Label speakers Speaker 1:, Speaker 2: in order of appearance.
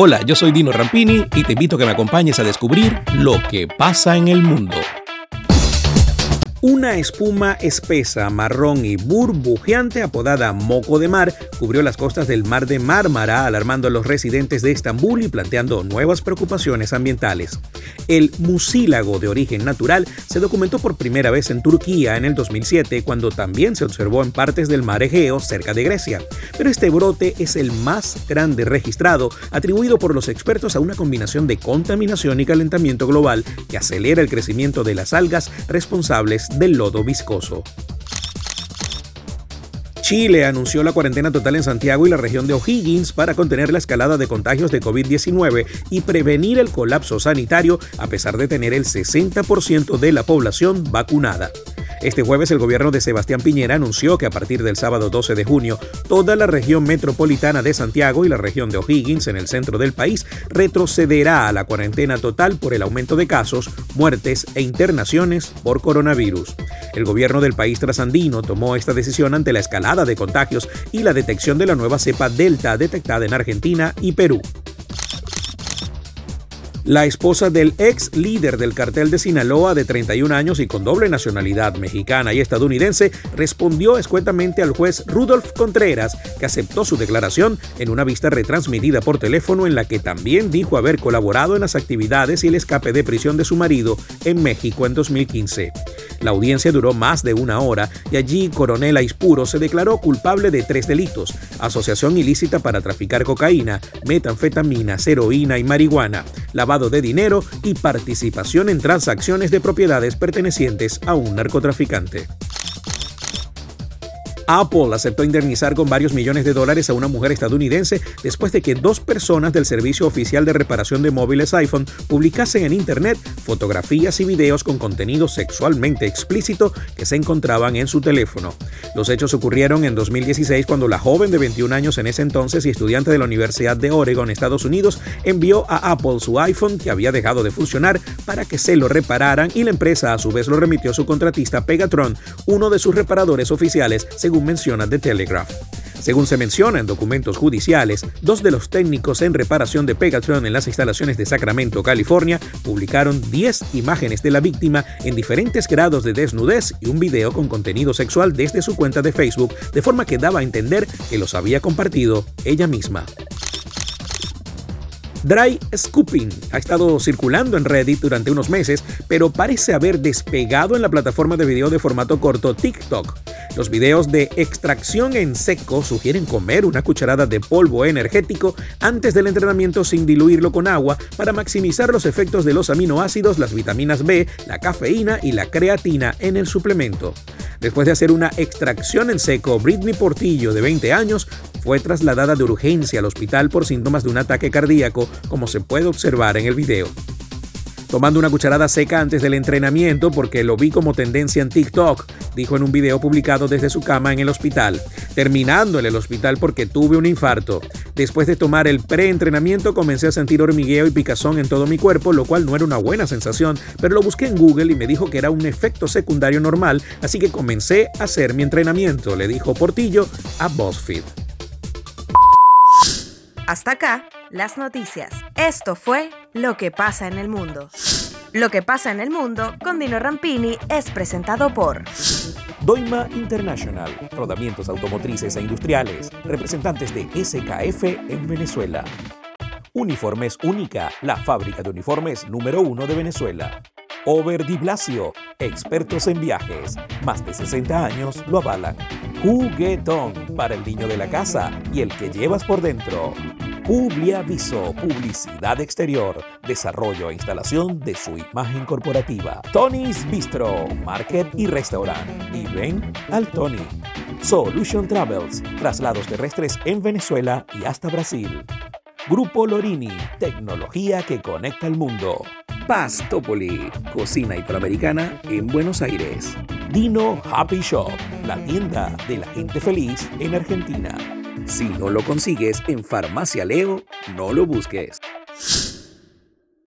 Speaker 1: Hola, yo soy Dino Rampini y te invito a que me acompañes a descubrir lo que pasa en el mundo. Una espuma espesa, marrón y burbujeante apodada moco de mar cubrió las costas del mar de Mármara, alarmando a los residentes de Estambul y planteando nuevas preocupaciones ambientales. El mucílago de origen natural se documentó por primera vez en Turquía en el 2007, cuando también se observó en partes del mar Egeo cerca de Grecia. Pero este brote es el más grande registrado, atribuido por los expertos a una combinación de contaminación y calentamiento global que acelera el crecimiento de las algas responsables del lodo viscoso. Chile anunció la cuarentena total en Santiago y la región de O'Higgins para contener la escalada de contagios de COVID-19 y prevenir el colapso sanitario a pesar de tener el 60% de la población vacunada. Este jueves el gobierno de Sebastián Piñera anunció que a partir del sábado 12 de junio, toda la región metropolitana de Santiago y la región de O'Higgins en el centro del país retrocederá a la cuarentena total por el aumento de casos, muertes e internaciones por coronavirus. El gobierno del país trasandino tomó esta decisión ante la escalada de contagios y la detección de la nueva cepa Delta detectada en Argentina y Perú. La esposa del ex líder del cartel de Sinaloa de 31 años y con doble nacionalidad mexicana y estadounidense respondió escuetamente al juez Rudolf Contreras, que aceptó su declaración en una vista retransmitida por teléfono en la que también dijo haber colaborado en las actividades y el escape de prisión de su marido en México en 2015. La audiencia duró más de una hora y allí Coronel Aispuro se declaró culpable de tres delitos, asociación ilícita para traficar cocaína, metanfetamina, heroína y marihuana, lavado de dinero y participación en transacciones de propiedades pertenecientes a un narcotraficante. Apple aceptó indemnizar con varios millones de dólares a una mujer estadounidense después de que dos personas del servicio oficial de reparación de móviles iPhone publicasen en Internet fotografías y videos con contenido sexualmente explícito que se encontraban en su teléfono. Los hechos ocurrieron en 2016 cuando la joven de 21 años en ese entonces y estudiante de la Universidad de Oregon, Estados Unidos, envió a Apple su iPhone que había dejado de funcionar para que se lo repararan y la empresa a su vez lo remitió a su contratista Pegatron, uno de sus reparadores oficiales, según menciona The Telegraph. Según se menciona en documentos judiciales, dos de los técnicos en reparación de Pegatron en las instalaciones de Sacramento, California, publicaron 10 imágenes de la víctima en diferentes grados de desnudez y un video con contenido sexual desde su cuenta de Facebook, de forma que daba a entender que los había compartido ella misma. Dry Scooping ha estado circulando en Reddit durante unos meses, pero parece haber despegado en la plataforma de video de formato corto TikTok. Los videos de extracción en seco sugieren comer una cucharada de polvo energético antes del entrenamiento sin diluirlo con agua para maximizar los efectos de los aminoácidos, las vitaminas B, la cafeína y la creatina en el suplemento. Después de hacer una extracción en seco, Britney Portillo, de 20 años, fue trasladada de urgencia al hospital por síntomas de un ataque cardíaco, como se puede observar en el video tomando una cucharada seca antes del entrenamiento porque lo vi como tendencia en TikTok, dijo en un video publicado desde su cama en el hospital, terminando en el hospital porque tuve un infarto. Después de tomar el preentrenamiento comencé a sentir hormigueo y picazón en todo mi cuerpo, lo cual no era una buena sensación, pero lo busqué en Google y me dijo que era un efecto secundario normal, así que comencé a hacer mi entrenamiento, le dijo Portillo a BuzzFeed.
Speaker 2: Hasta acá las noticias. Esto fue Lo que pasa en el mundo. Lo que pasa en el mundo con Dino Rampini es presentado por
Speaker 1: Doima International, rodamientos automotrices e industriales, representantes de SKF en Venezuela. Uniformes Única, la fábrica de uniformes número uno de Venezuela. Over Di Blasio, expertos en viajes, más de 60 años lo avalan. Juguetón, para el niño de la casa y el que llevas por dentro. Publiaviso, publicidad exterior, desarrollo e instalación de su imagen corporativa. Tony's Bistro, Market y Restaurant. Y ven al Tony. Solution Travels, traslados terrestres en Venezuela y hasta Brasil. Grupo Lorini, tecnología que conecta el mundo. Pastopoli, cocina italoamericana en Buenos Aires. Dino Happy Shop, la tienda de la gente feliz en Argentina. Si no lo consigues en Farmacia Leo, no lo busques.